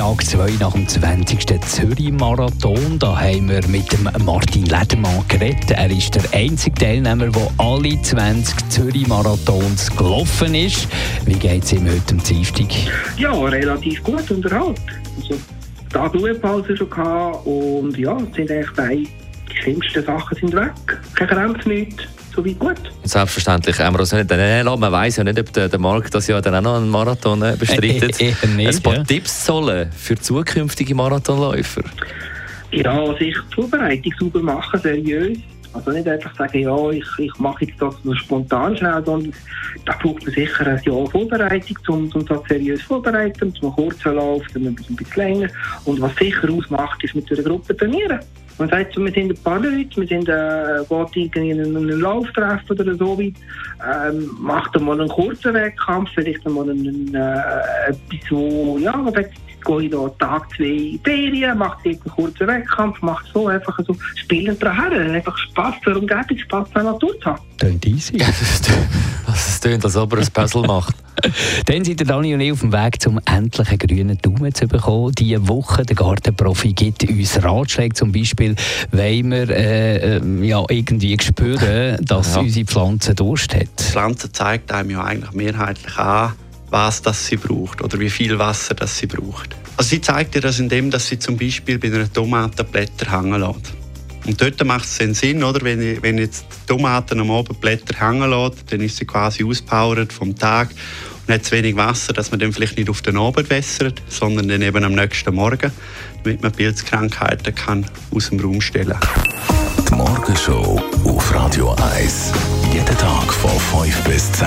Tag 2 nach dem 20. Zürich-Marathon. Da haben wir mit dem Martin Ledermann geredet. Er ist der einzige Teilnehmer, der alle 20 Zürich-Marathons gelaufen ist. Wie geht es ihm heute am Dienstag? Ja, relativ gut unterhalten. Also, Tag Ruhepause schon gehabt und ja, es sind eigentlich die schlimmsten Sachen sind weg. Kein Krämpfe, nichts. So wie gut. Selbstverständlich haben wir uns nicht nehmen lassen. Man weiß ja nicht, ob der, der Markt das Jahr dann auch noch einen Marathon äh, bestreitet. Eher nicht, Ein paar ja. Tipps sollen für zukünftige Marathonläufer. Ja, sich die Vorbereitung sauber machen, seriös. Also nicht einfach sagen, ja, ich, ich mache jetzt das nur spontan schnell, sondern da braucht man sicher ein Jahr Vorbereitung, um, um das seriös vorzubereiten, um kurzer Lauf, dann ein bisschen länger. Und was sicher ausmacht, ist mit einer Gruppe trainieren. Man sagt so, wir sind ein paar Leute, wir sind äh, geht irgendwie in einen Lauf treffen oder so weit, ähm, macht mal einen kurzen Wettkampf, vielleicht einmal einen, äh, etwas, wo, ja, man gehe ich da Tag, zwei in die Ferien, macht dort einen kurzen Wettkampf, macht so einfach so, spielen dran her, einfach Spass für Umgebung, Spass der Natur zu haben. Klingt easy. Es tönt, als ob er ein Puzzle macht. Dann sind der Dani und ich auf dem Weg, zum endlichen grünen Daumen zu bekommen. Diese Woche, der Gartenprofi gibt uns Ratschläge. Zum Beispiel, wollen wir äh, äh, ja, irgendwie spüren, dass Ja. unsere Pflanze Durst hat. Die Pflanze zeigt einem ja eigentlich mehrheitlich an, was das sie braucht oder wie viel Wasser das sie braucht. Also sie zeigt dir das indem, dass sie zum Beispiel bei einer Tomate Blätter hängen lässt. Und dort macht es dann Sinn, oder? Wenn, ich, wenn jetzt die Tomaten am Abend Blätter hängen lässt, dann ist sie quasi auspowert vom Tag und hat zu wenig Wasser, dass man dann vielleicht nicht auf den Abend wässert, sondern dann eben am nächsten Morgen, damit man Pilzkrankheiten kann aus dem Raum stellen kann. Die Morgenshow auf Radio 1. Jeden Tag von 5 bis 10.